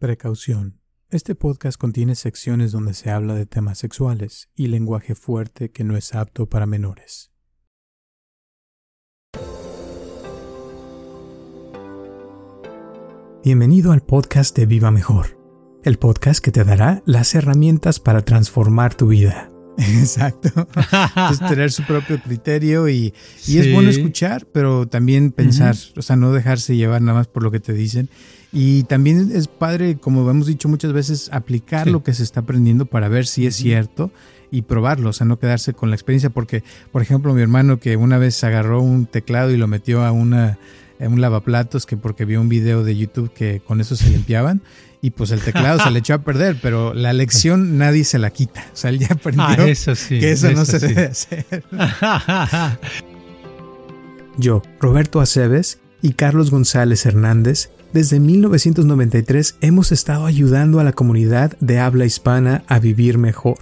Precaución. Este podcast contiene secciones donde se habla de temas sexuales y lenguaje fuerte que no es apto para menores. Bienvenido al podcast de Viva Mejor, el podcast que te dará las herramientas para transformar tu vida. Exacto. es tener su propio criterio y, y es bueno escuchar, pero también pensar, o sea, no dejarse llevar nada más por lo que te dicen. Y también es padre, como hemos dicho muchas veces, aplicar lo que se está aprendiendo para ver si es cierto y probarlo, o sea, no quedarse con la experiencia, porque, por ejemplo, mi hermano que una vez agarró un teclado y lo metió a una un lavaplatos que porque vio un video de YouTube que con eso se limpiaban y pues el teclado se le echó a perder, pero la lección nadie se la quita. O sea, él ya aprendió ah, eso sí, que eso, no se debe hacer. Yo, Roberto Aceves y Carlos González Hernández, desde 1993 hemos estado ayudando a la comunidad de habla hispana a vivir mejor.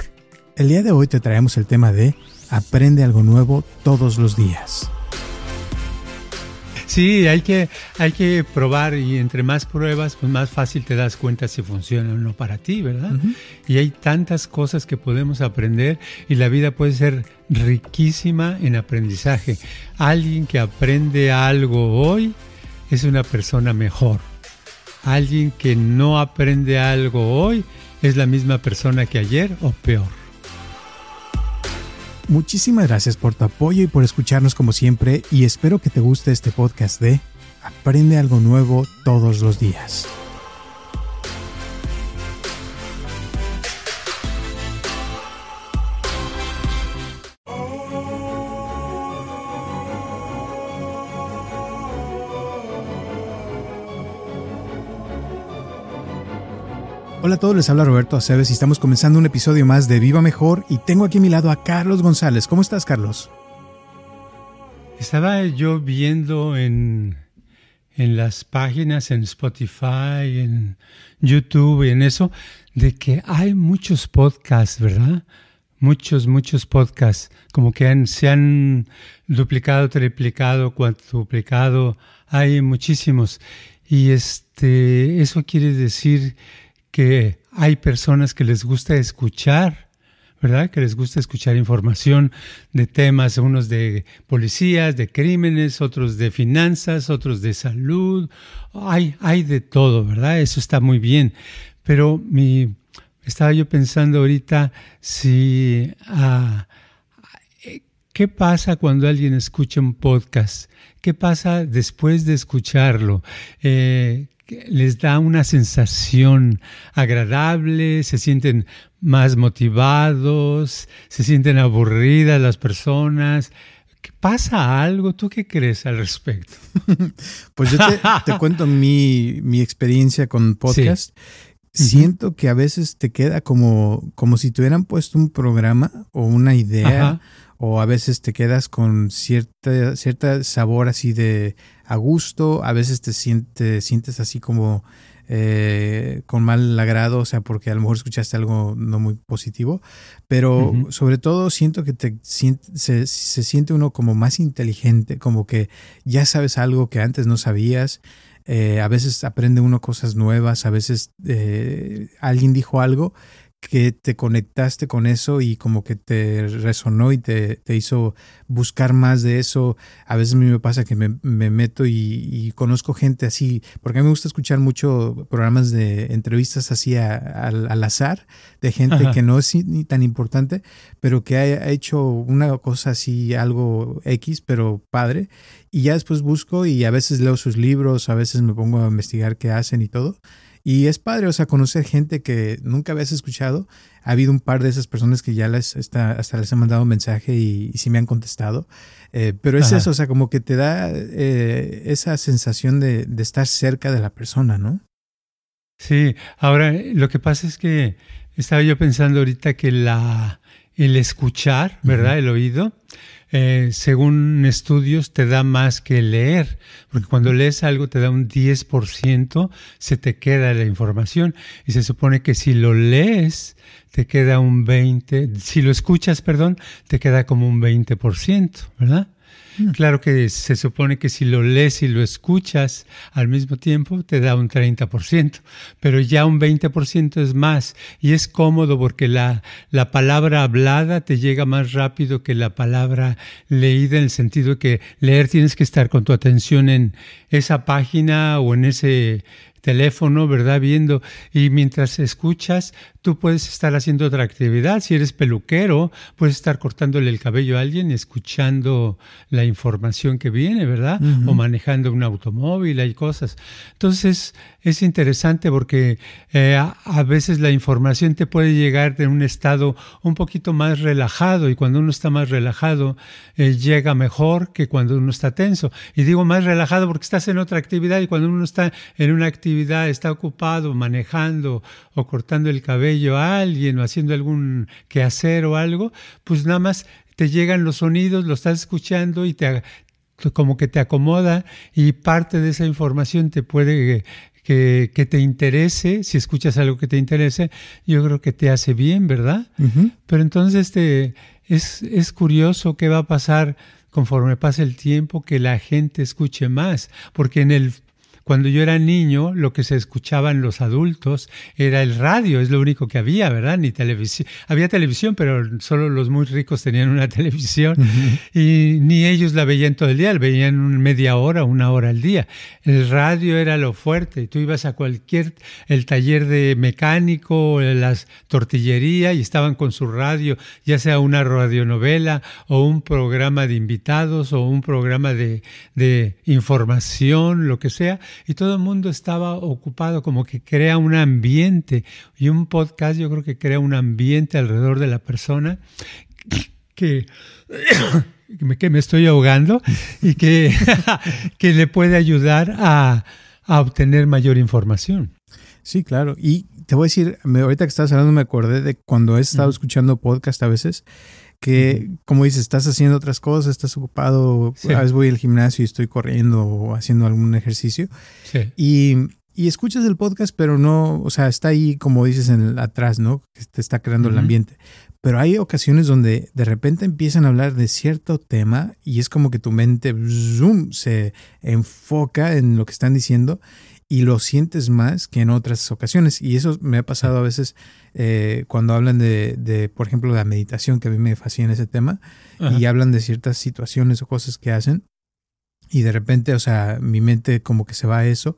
El día de hoy te traemos el tema de Aprende algo nuevo todos los días. Sí, hay que, hay que probar y entre más pruebas, pues más fácil te das cuenta si funciona o no para ti, ¿verdad? Y hay tantas cosas que podemos aprender y la vida puede ser riquísima en aprendizaje. Alguien que aprende algo hoy es una persona mejor. Alguien que no aprende algo hoy es la misma persona que ayer o peor. Muchísimas gracias por tu apoyo y por escucharnos como siempre y espero que te guste este podcast de Aprende algo nuevo todos los días. Hola a todos, les habla Roberto Aceves y estamos comenzando un episodio más de Viva Mejor y tengo aquí a mi lado a Carlos González. ¿Cómo estás, Carlos? Estaba yo viendo en, en las páginas, en Spotify, en YouTube y en eso, de que hay muchos podcasts, ¿verdad? Muchos, muchos podcasts, como que se han duplicado, triplicado, cuantuplicado, hay muchísimos. Y este, eso quiere decir que hay personas que les gusta escuchar, ¿verdad? Que les gusta escuchar información de temas, unos de policías, de crímenes, otros de finanzas, otros de salud. Hay, hay de todo, ¿verdad? Eso está muy bien. Pero mi, estaba yo pensando ahorita si... Ah, ¿Qué pasa cuando alguien escucha un podcast? ¿Qué pasa después de escucharlo? Eh, les da una sensación agradable, se sienten más motivados, se sienten aburridas las personas. ¿Pasa algo? ¿Tú qué crees al respecto? pues yo te, cuento mi, experiencia con podcast. Siento que a veces te queda como, como si te hubieran puesto un programa o una idea o a veces te quedas con cierta, cierta sabor así de a gusto, a veces te sientes, sientes así como eh, con mal agrado, o sea, porque a lo mejor escuchaste algo no muy positivo, pero sobre todo siento que te, se, se, siente uno como más inteligente, como que ya sabes algo que antes no sabías. Eh, a veces aprende uno cosas nuevas, a veces eh, alguien dijo algo que te conectaste con eso y como que te resonó y te, hizo buscar más de eso. A veces a mí me pasa que me, meto y, conozco gente así, porque a mí me gusta escuchar mucho programas de entrevistas así al azar, de gente que no es ni tan importante, pero que ha, hecho una cosa así, algo X, pero padre. Y ya después busco y a veces leo sus libros, a veces me pongo a investigar qué hacen y todo. Y es padre, o sea, conocer gente que nunca habías escuchado. Ha habido un par de esas personas que ya les está, hasta les he mandado un mensaje y, sí me han contestado. Eh, pero es eso, o sea, como que te da eh, esa sensación de, de, estar cerca de la persona, ¿no? Sí, ahora lo que pasa es que estaba yo pensando ahorita que la, el escuchar, ¿verdad? El oído eh, según estudios, te da más que leer, porque cuando lees algo te da un 10%, se te queda la información y se supone que si lo lees, te queda un 20%, si lo escuchas, perdón, te queda como un 20%, ¿verdad? Mm. Claro que se supone que si lo lees y lo escuchas al mismo tiempo te da un 30%, pero ya un 20% es más y es cómodo porque la, la palabra hablada te llega más rápido que la palabra leída en el sentido de que leer tienes que estar con tu atención en esa página o en ese teléfono, ¿verdad? Viendo. Y mientras escuchas, tú puedes estar haciendo otra actividad. Si eres peluquero, puedes estar cortándole el cabello a alguien, escuchando la información que viene, ¿verdad? O manejando un automóvil, hay cosas. Entonces, es interesante porque eh, a, veces la información te puede llegar de un estado un poquito más relajado y cuando uno está más relajado eh, llega mejor que cuando uno está tenso. Y digo más relajado porque estás en otra actividad y cuando uno está en una actividad, está ocupado manejando o cortando el cabello a alguien o haciendo algún quehacer o algo, pues nada más te llegan los sonidos, lo estás escuchando y te, como que te acomoda y parte de esa información te puede que, te interese, si escuchas algo que te interese, yo creo que te hace bien, ¿verdad? Pero entonces este, es, es curioso qué va a pasar conforme pase el tiempo que la gente escuche más, porque en el cuando yo era niño, lo que se escuchaba en los adultos era el radio, es lo único que había, ¿verdad? Ni televisión. Había televisión, pero solo los muy ricos tenían una televisión y ni ellos la veían todo el día, la veían media hora, una hora al día. El radio era lo fuerte. Tú ibas a cualquier, el taller de mecánico, las tortillería y estaban con su radio, ya sea una radionovela o un programa de invitados o un programa de, de información, lo que sea y todo el mundo estaba ocupado, como que crea un ambiente. Y un podcast yo creo que crea un ambiente alrededor de la persona que, que me estoy ahogando y que, que le puede ayudar a, a obtener mayor información. Sí, claro. Y te voy a decir, ahorita que estás hablando me acordé de cuando he estado escuchando podcast a veces que, como dices, estás haciendo otras cosas, estás ocupado, a veces voy al gimnasio y estoy corriendo o haciendo algún ejercicio. Y, y, escuchas el podcast, pero no, o sea, está ahí, como dices, en atrás, ¿no? Que te está creando el ambiente. Pero hay ocasiones donde de repente empiezan a hablar de cierto tema y es como que tu mente zoom, se enfoca en lo que están diciendo y lo sientes más que en otras ocasiones. Y eso me ha pasado a veces eh, cuando hablan de, de, por ejemplo, la meditación, que a mí me fascina ese tema, y hablan de ciertas situaciones o cosas que hacen. Y de repente, o sea, mi mente como que se va a eso.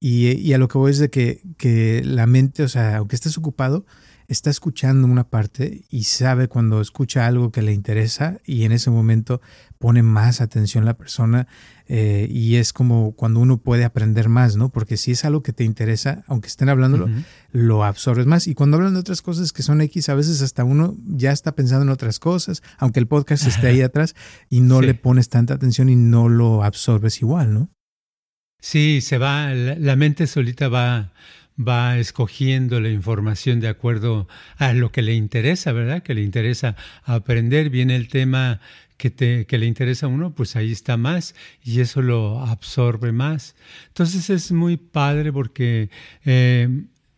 Y, y a lo que voy es de que, que la mente, o sea, aunque estés ocupado, está escuchando una parte y sabe cuando escucha algo que le interesa y en ese momento pone más atención la persona eh, y es como cuando uno puede aprender más, ¿no? Porque si es algo que te interesa, aunque estén hablándolo, lo absorbes más. Y cuando hablan de otras cosas que son X, a veces hasta uno ya está pensando en otras cosas, aunque el podcast esté ahí atrás y no le pones tanta atención y no lo absorbes igual, ¿no? Sí, se va, la mente solita va va escogiendo la información de acuerdo a lo que le interesa, ¿verdad? Que le interesa aprender. Viene el tema que, te, que le interesa a uno, pues ahí está más y eso lo absorbe más. Entonces es muy padre porque eh,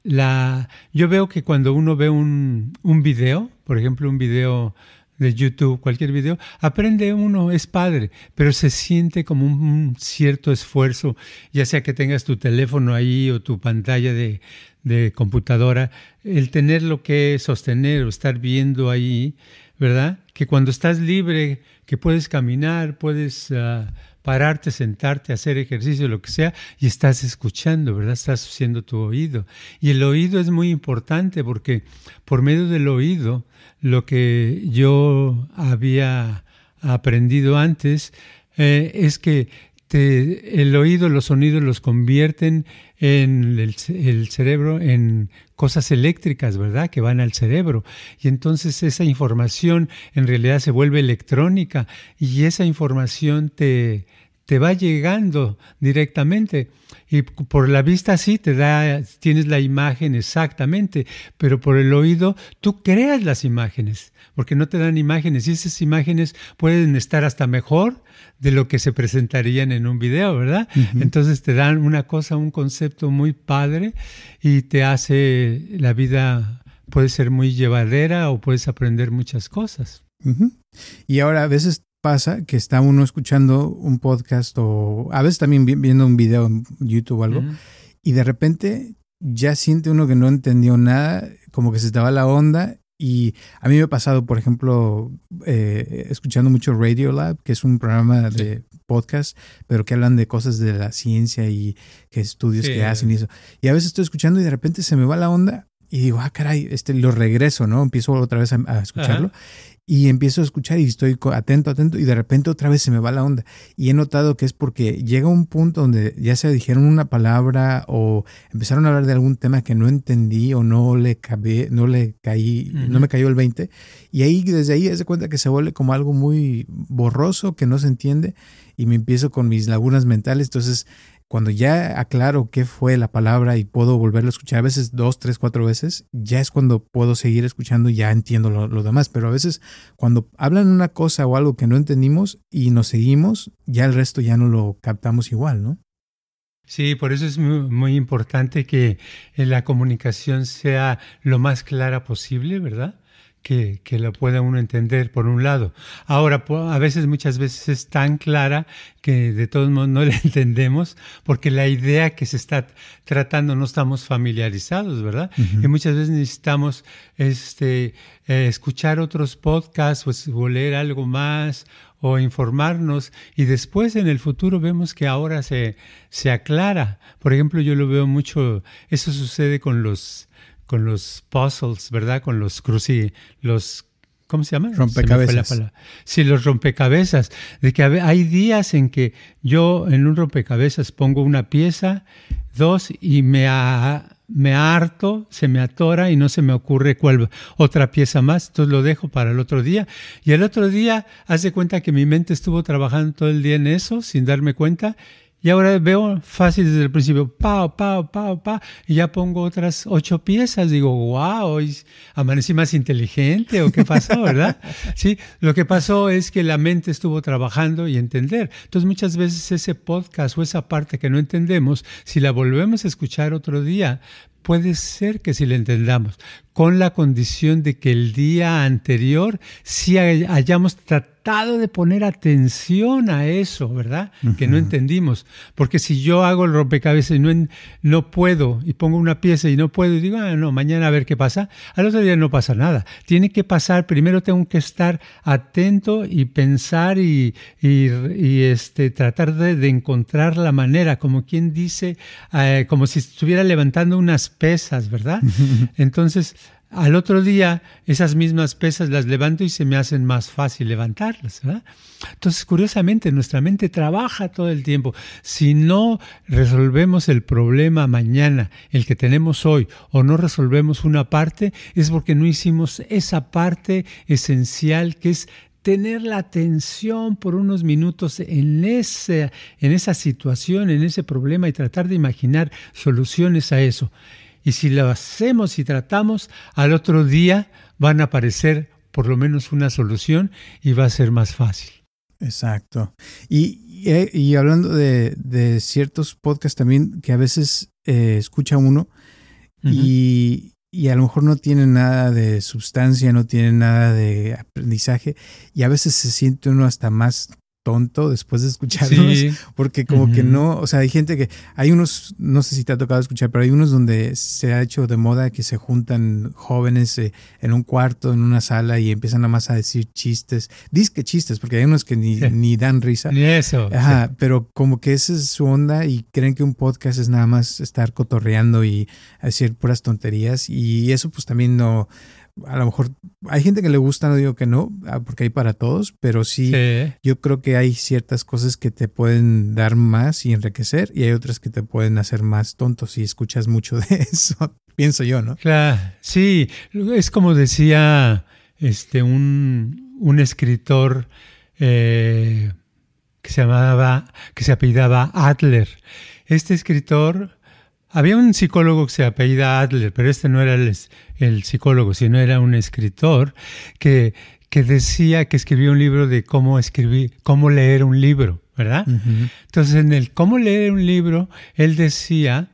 la, yo veo que cuando uno ve un, un video, por ejemplo, un video de YouTube, cualquier video, aprende uno, es padre, pero se siente como un, cierto esfuerzo, ya sea que tengas tu teléfono ahí o tu pantalla de, de computadora, el tenerlo que sostener o estar viendo ahí, ¿verdad? Que cuando estás libre, que puedes caminar, puedes ah, pararte, sentarte, hacer ejercicio, lo que sea, y estás escuchando, ¿verdad? Estás haciendo tu oído. Y el oído es muy importante porque por medio del oído, lo que yo había aprendido antes eh, es que el oído, los sonidos los convierten en el, el, cerebro en cosas eléctricas, ¿verdad? Que van al cerebro. Y entonces esa información en realidad se vuelve electrónica y esa información te, te va llegando directamente. Y por la vista sí te da, tienes la imagen exactamente, pero por el oído tú creas las imágenes, porque no te dan imágenes y esas imágenes pueden estar hasta mejor de lo que se presentarían en un video, ¿verdad? Entonces te dan una cosa, un concepto muy padre y te hace la vida puede ser muy llevadera o puedes aprender muchas cosas. Y ahora a veces pasa que está uno escuchando un podcast o a veces también viendo un video en YouTube o algo y de repente ya siente uno que no entendió nada, como que se estaba la onda y a mí me ha pasado, por ejemplo, eh, escuchando mucho Radio Lab, que es un programa de podcast, pero que hablan de cosas de la ciencia y que estudios que hacen y eso. Y a veces estoy escuchando y de repente se me va la onda y digo, ah, caray, este, lo regreso, ¿no? Empiezo otra vez a, escucharlo y empiezo a escuchar y estoy atento, atento y de repente otra vez se me va la onda. Y he notado que es porque llega un punto donde ya se dijeron una palabra o empezaron a hablar de algún tema que no entendí o no le cabé, no le caí, no me cayó el 20. Y ahí, desde ahí, es de cuenta que se vuelve como algo muy borroso, que no se entiende y me empiezo con mis lagunas mentales. Entonces, cuando ya aclaro qué fue la palabra y puedo volverlo a escuchar, a veces dos, tres, cuatro veces, ya es cuando puedo seguir escuchando y ya entiendo lo, demás. Pero a veces cuando hablan una cosa o algo que no entendimos y nos seguimos, ya el resto ya no lo captamos igual, ¿no? Sí, por eso es muy, importante que la comunicación sea lo más clara posible, ¿verdad? Que, que, lo pueda uno entender por un lado. Ahora, a veces, muchas veces es tan clara que de todos modos no la entendemos porque la idea que se está tratando no estamos familiarizados, ¿verdad? Y muchas veces necesitamos este, eh, escuchar otros podcasts o, leer algo más o informarnos y después en el futuro vemos que ahora se, se aclara. Por ejemplo, yo lo veo mucho, eso sucede con los con los puzzles, ¿verdad? Con los cruci, los ¿cómo se llama? Rompecabezas. sí, los rompecabezas. De que hay días en que yo en un rompecabezas pongo una pieza, dos, y me, me harto, se me atora y no se me ocurre cuál otra pieza más. Entonces lo dejo para el otro día. Y el otro día, hace cuenta que mi mente estuvo trabajando todo el día en eso sin darme cuenta y ahora veo fácil desde el principio, pa, pa, pa, pa, y ya pongo otras ocho piezas. Digo, wow, amanecí más inteligente o qué pasó, ¿verdad? sí, lo que pasó es que la mente estuvo trabajando y entender. Entonces muchas veces ese podcast o esa parte que no entendemos, si la volvemos a escuchar otro día, puede ser que si la entendamos, con la condición de que el día anterior sí hayamos tratado de poner atención a eso, ¿verdad? Que no entendimos. Porque si yo hago el rompecabezas y no, no puedo, y pongo una pieza y no puedo, y digo, ah, no, mañana a ver qué pasa, al otro día no pasa nada. Tiene que pasar, primero tengo que estar atento y pensar y, y, este, tratar de, encontrar la manera, como quien dice, eh, como si estuviera levantando unas pesas, ¿verdad? Entonces, al otro día esas mismas pesas las levanto y se me hacen más fácil levantarlas. ¿verdad? Entonces, curiosamente, nuestra mente trabaja todo el tiempo. Si no resolvemos el problema mañana, el que tenemos hoy, o no resolvemos una parte, es porque no hicimos esa parte esencial que es tener la atención por unos minutos en, ese, en esa situación, en ese problema y tratar de imaginar soluciones a eso. Y si lo hacemos y tratamos, al otro día van a aparecer por lo menos una solución y va a ser más fácil. Exacto. Y, y, hablando de, ciertos podcasts también que a veces eh, escucha uno y, y, a lo mejor no tienen nada de sustancia, no tienen nada de aprendizaje y a veces se siente uno hasta más tonto después de escucharlos, porque como que no, o sea, hay gente que, hay unos, no sé si te ha tocado escuchar, pero hay unos donde se ha hecho de moda que se juntan jóvenes eh, en un cuarto, en una sala y empiezan nada más a decir chistes, disque chistes, porque hay unos que ni, ni dan risa. Ni eso. Ajá, pero como que esa es su onda y creen que un podcast es nada más estar cotorreando y decir puras tonterías y eso pues también no a lo mejor hay gente que le gusta, no digo que no, ah, porque hay para todos, pero sí, yo creo que hay ciertas cosas que te pueden dar más y enriquecer y hay otras que te pueden hacer más tontos si escuchas mucho de eso, pienso yo, ¿no? Claro, sí, es como decía este un, un escritor eh, que se llamaba, que se apellidaba Adler. Este escritor había un psicólogo que se apellida Adler, pero este no era el, psicólogo, sino era un escritor que, que, decía que escribía un libro de cómo escribir, cómo leer un libro, ¿verdad? Entonces, en el cómo leer un libro, él decía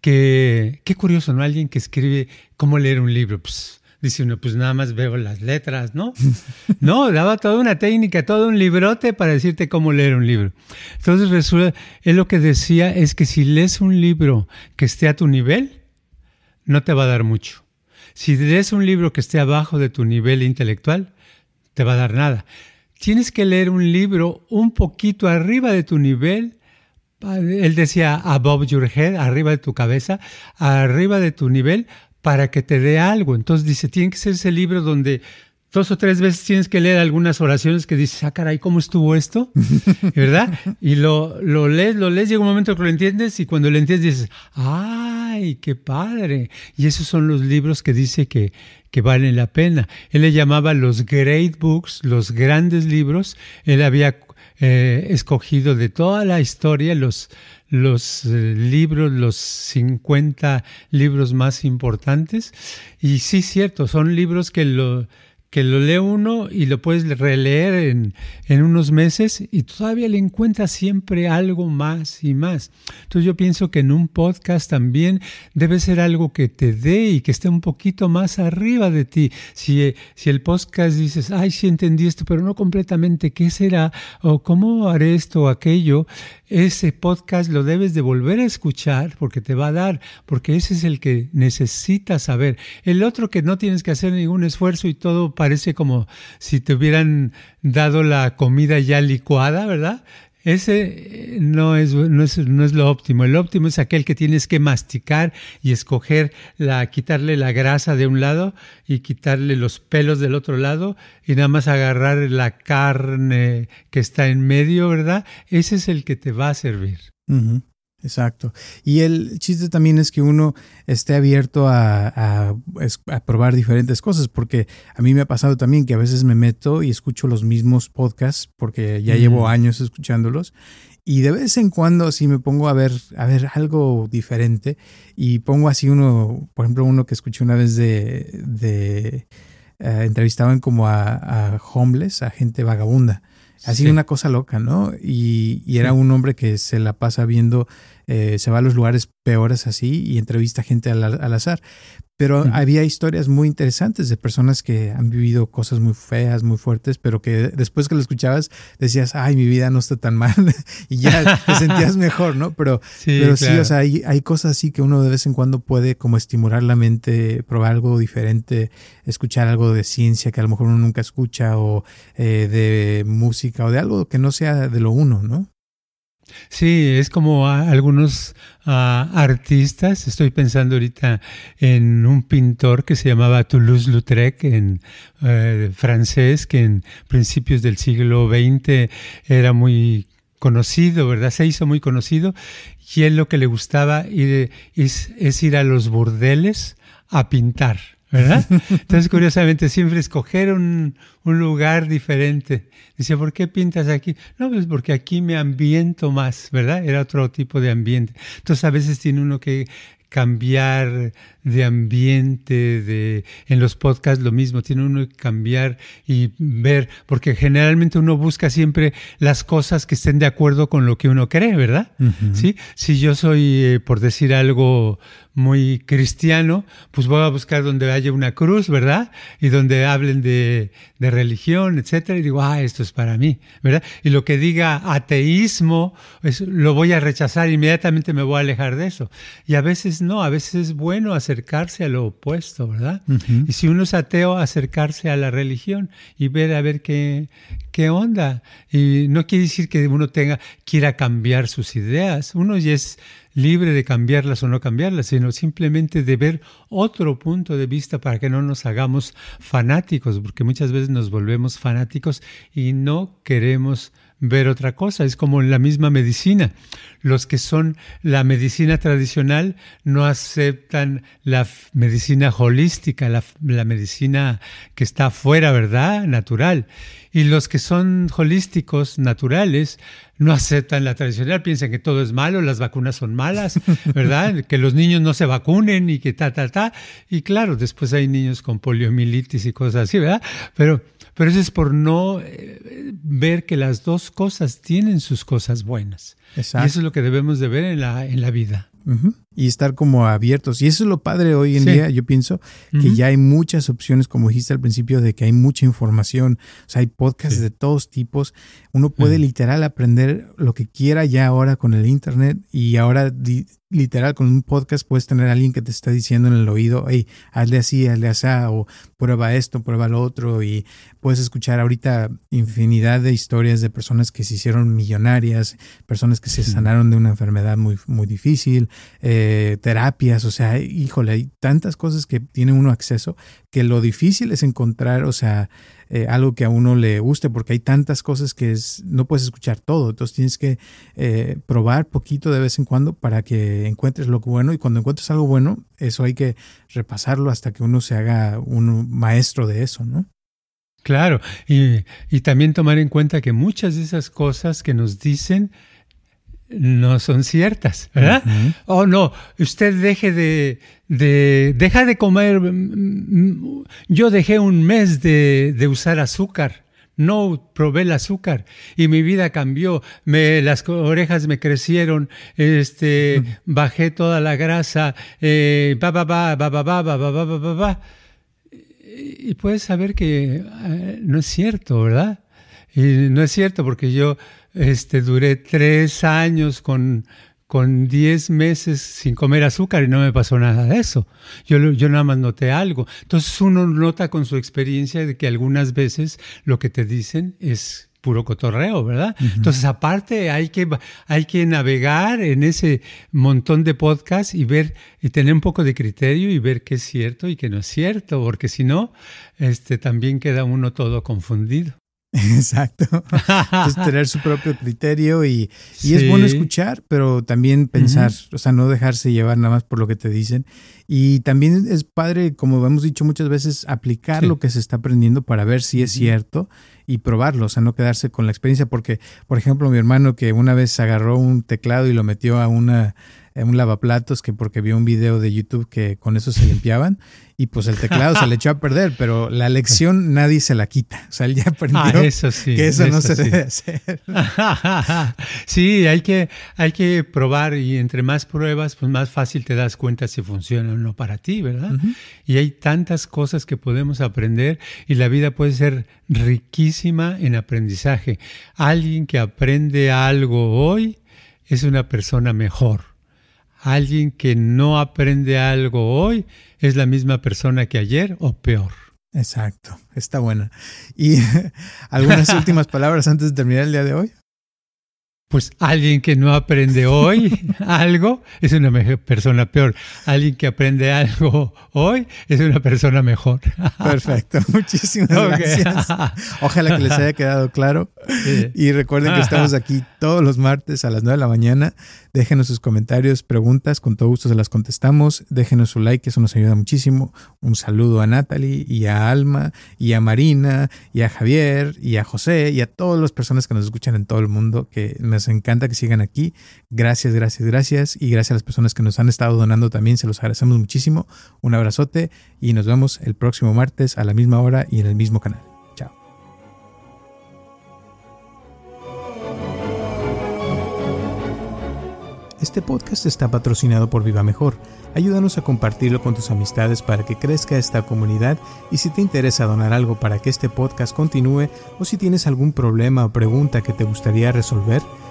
que, qué curioso, ¿no? Alguien que escribe cómo leer un libro. Pues, dice uno, pues nada más veo las letras, ¿no? no, daba toda una técnica, todo un librote para decirte cómo leer un libro. Entonces resulta, él lo que decía es que si lees un libro que esté a tu nivel, no te va a dar mucho. Si lees un libro que esté abajo de tu nivel intelectual, te va a dar nada. Tienes que leer un libro un poquito arriba de tu nivel él decía above your head, arriba de tu cabeza, arriba de tu nivel, para que te dé algo. Entonces dice, tiene que ser ese libro donde dos o tres veces tienes que leer algunas oraciones que dices, ah, caray, ¿cómo estuvo esto? ¿Verdad? Y lo, lo lees, lo lees, llega un momento que lo entiendes y cuando lo entiendes dices, ¡ay, qué padre! Y esos son los libros que dice que, que valen la pena. Él le llamaba los great books, los grandes libros. Él había eh, escogido de toda la historia los, los eh, libros, los 50 libros más importantes. Y sí, cierto, son libros que lo, que lo lee uno y lo puedes releer en, en, unos meses y todavía le encuentras siempre algo más y más. Entonces yo pienso que en un podcast también debe ser algo que te dé y que esté un poquito más arriba de ti. Si, si el podcast dices, ay, sí entendí esto, pero no completamente, ¿qué será? O cómo haré esto o aquello, ese podcast lo debes de volver a escuchar porque te va a dar, porque ese es el que necesitas saber. El otro que no tienes que hacer ningún esfuerzo y todo parece como si te hubieran dado la comida ya licuada, ¿verdad? Ese eh, no es, no es, no, es, lo óptimo. El óptimo es aquel que tienes que masticar y escoger, la, quitarle la grasa de un lado y quitarle los pelos del otro lado y nada más agarrar la carne que está en medio, ¿verdad? Ese es el que te va a servir. Exacto. Y el chiste también es que uno esté abierto a, a, probar diferentes cosas, porque a mí me ha pasado también que a veces me meto y escucho los mismos podcasts, porque ya llevo años escuchándolos, y de vez en cuando así me pongo a ver, a ver algo diferente, y pongo así uno, por ejemplo, uno que escuché una vez de, de eh, entrevistaban como a, a homeless, a gente vagabunda. Así una cosa loca, ¿no? Y, y era un hombre que se la pasa viendo, eh, se va a los lugares peores así y entrevista gente al, al azar. Pero había historias muy interesantes de personas que han vivido cosas muy feas, muy fuertes, pero que después que lo escuchabas decías, ay, mi vida no está tan mal y ya te sentías mejor, ¿no? Pero sí, pero sí o sea, hay, hay, cosas así que uno de vez en cuando puede como estimular la mente, probar algo diferente, escuchar algo de ciencia que a lo mejor uno nunca escucha o eh, de música o de algo que no sea de lo uno, ¿no? Sí, es como algunos artistas. Estoy pensando ahorita en un pintor que se llamaba Toulouse-Lautrec, en eh, francés, que en principios del siglo XX era muy conocido, ¿verdad? Se hizo muy conocido y él lo que le gustaba es ir a los burdeles a pintar. ¿Verdad? Entonces, curiosamente, siempre escoger un, un, lugar diferente. Dice, ¿por qué pintas aquí? No, pues porque aquí me ambiento más, ¿verdad? Era otro tipo de ambiente. Entonces, a veces tiene uno que cambiar de ambiente, de en los podcasts lo mismo, tiene uno que cambiar y ver, porque generalmente uno busca siempre las cosas que estén de acuerdo con lo que uno cree, ¿verdad? ¿Sí? Si yo soy, eh, por decir algo muy cristiano, pues voy a buscar donde haya una cruz, ¿verdad? Y donde hablen de, de religión, etcétera, y digo, ah, esto es para mí, ¿verdad? Y lo que diga ateísmo, lo voy a rechazar, inmediatamente me voy a alejar de eso. Y a veces no, a veces es bueno acercarse a lo opuesto, ¿verdad? Y si uno es ateo, acercarse a la religión y ver a ver qué, qué onda. Y no quiere decir que uno tenga, quiera cambiar sus ideas. Uno ya es libre de cambiarlas o no cambiarlas, sino simplemente de ver otro punto de vista para que no nos hagamos fanáticos, porque muchas veces nos volvemos fanáticos y no queremos ver otra cosa. Es como en la misma medicina. Los que son la medicina tradicional no aceptan la medicina holística, la, medicina que está afuera, ¿verdad? Natural. Y los que son holísticos, naturales, no aceptan la tradicional, piensan que todo es malo, las vacunas son malas, ¿verdad? que los niños no se vacunen y que ta, ta, ta. Y claro, después hay niños con poliomielitis y cosas así, ¿verdad? Pero pero eso es por no eh, ver que las dos cosas tienen sus cosas buenas. Y eso es lo que debemos de ver en la, en la vida. Y estar como abiertos. Y eso es lo padre hoy en día, yo pienso, que ya hay muchas opciones, como dijiste al principio, de que hay mucha información, o sea, hay podcasts de todos tipos. Uno puede literal aprender lo que quiera ya ahora con el Internet y ahora literal con un podcast puedes tener a alguien que te está diciendo en el oído, hey, hazle así, hazle así, o prueba esto, prueba lo otro, y puedes escuchar ahorita infinidad de historias de personas que se hicieron millonarias, personas que se sanaron de una enfermedad muy, muy difícil, eh, terapias, o sea, híjole, hay tantas cosas que tiene uno acceso que lo difícil es encontrar, o sea, eh, algo que a uno le guste, porque hay tantas cosas que es, no puedes escuchar todo, entonces tienes que eh, probar poquito de vez en cuando para que encuentres lo bueno y cuando encuentres algo bueno, eso hay que repasarlo hasta que uno se haga un maestro de eso, ¿no? Claro, y, y también tomar en cuenta que muchas de esas cosas que nos dicen no son ciertas, ¿verdad? Oh, no, usted deje de, de, deja de comer. Mm, mm, yo dejé un mes de, de, usar azúcar. No probé el azúcar y mi vida cambió. Me, las orejas me crecieron, este, bajé toda la grasa, eh, ba, ba, ba, ba, ba, ba, ba, ba, ba, ba, ba. Y puedes saber que no es cierto, ¿verdad? Y no es cierto porque yo este, duré tres años con, con diez meses sin comer azúcar y no me pasó nada de eso. Yo, yo nada más noté algo. Entonces uno nota con su experiencia de que algunas veces lo que te dicen es puro cotorreo, ¿verdad? Entonces, aparte, hay que, hay que navegar en ese montón de podcasts y ver, y tener un poco de criterio y ver qué es cierto y qué no es cierto, porque si no, este, también queda uno todo confundido. Exacto. Entonces, tener su propio criterio y, y es bueno escuchar, pero también pensar, o sea, no dejarse llevar nada más por lo que te dicen. Y también es padre, como hemos dicho muchas veces, aplicar lo que se está aprendiendo para ver si es cierto y probarlo, o sea, no quedarse con la experiencia, porque, por ejemplo, mi hermano que una vez agarró un teclado y lo metió a una un lavaplatos que porque vio un video de YouTube que con eso se limpiaban y pues el teclado se le echó a perder, pero la lección nadie se la quita. O sea, él ya aprendió ah, eso sí, que eso, no se debe hacer. sí, hay que, hay que probar y entre más pruebas, pues más fácil te das cuenta si funciona o no para ti, ¿verdad? Y hay tantas cosas que podemos aprender y la vida puede ser riquísima en aprendizaje. Alguien que aprende algo hoy es una persona mejor Alguien que no aprende algo hoy es la misma persona que ayer o peor. Exacto, está buena. ¿Y algunas últimas palabras antes de terminar el día de hoy? Pues alguien que no aprende hoy algo es una persona peor. Alguien que aprende algo hoy es una persona mejor. Perfecto, muchísimas gracias. Ojalá que les haya quedado claro. Y recuerden que estamos aquí todos los martes a las 9 de la mañana. Déjenos sus comentarios, preguntas, con todo gusto se las contestamos. Déjenos su like, eso nos ayuda muchísimo. Un saludo a Natalie y a Alma y a Marina y a Javier y a José y a todas las personas que nos escuchan en todo el mundo, que nos encanta que sigan aquí. Gracias, gracias, gracias. Y gracias a las personas que nos han estado donando también, se los agradecemos muchísimo. Un abrazote y nos vemos el próximo martes a la misma hora y en el mismo canal. Este podcast está patrocinado por Viva Mejor. Ayúdanos a compartirlo con tus amistades para que crezca esta comunidad y si te interesa donar algo para que este podcast continúe o si tienes algún problema o pregunta que te gustaría resolver,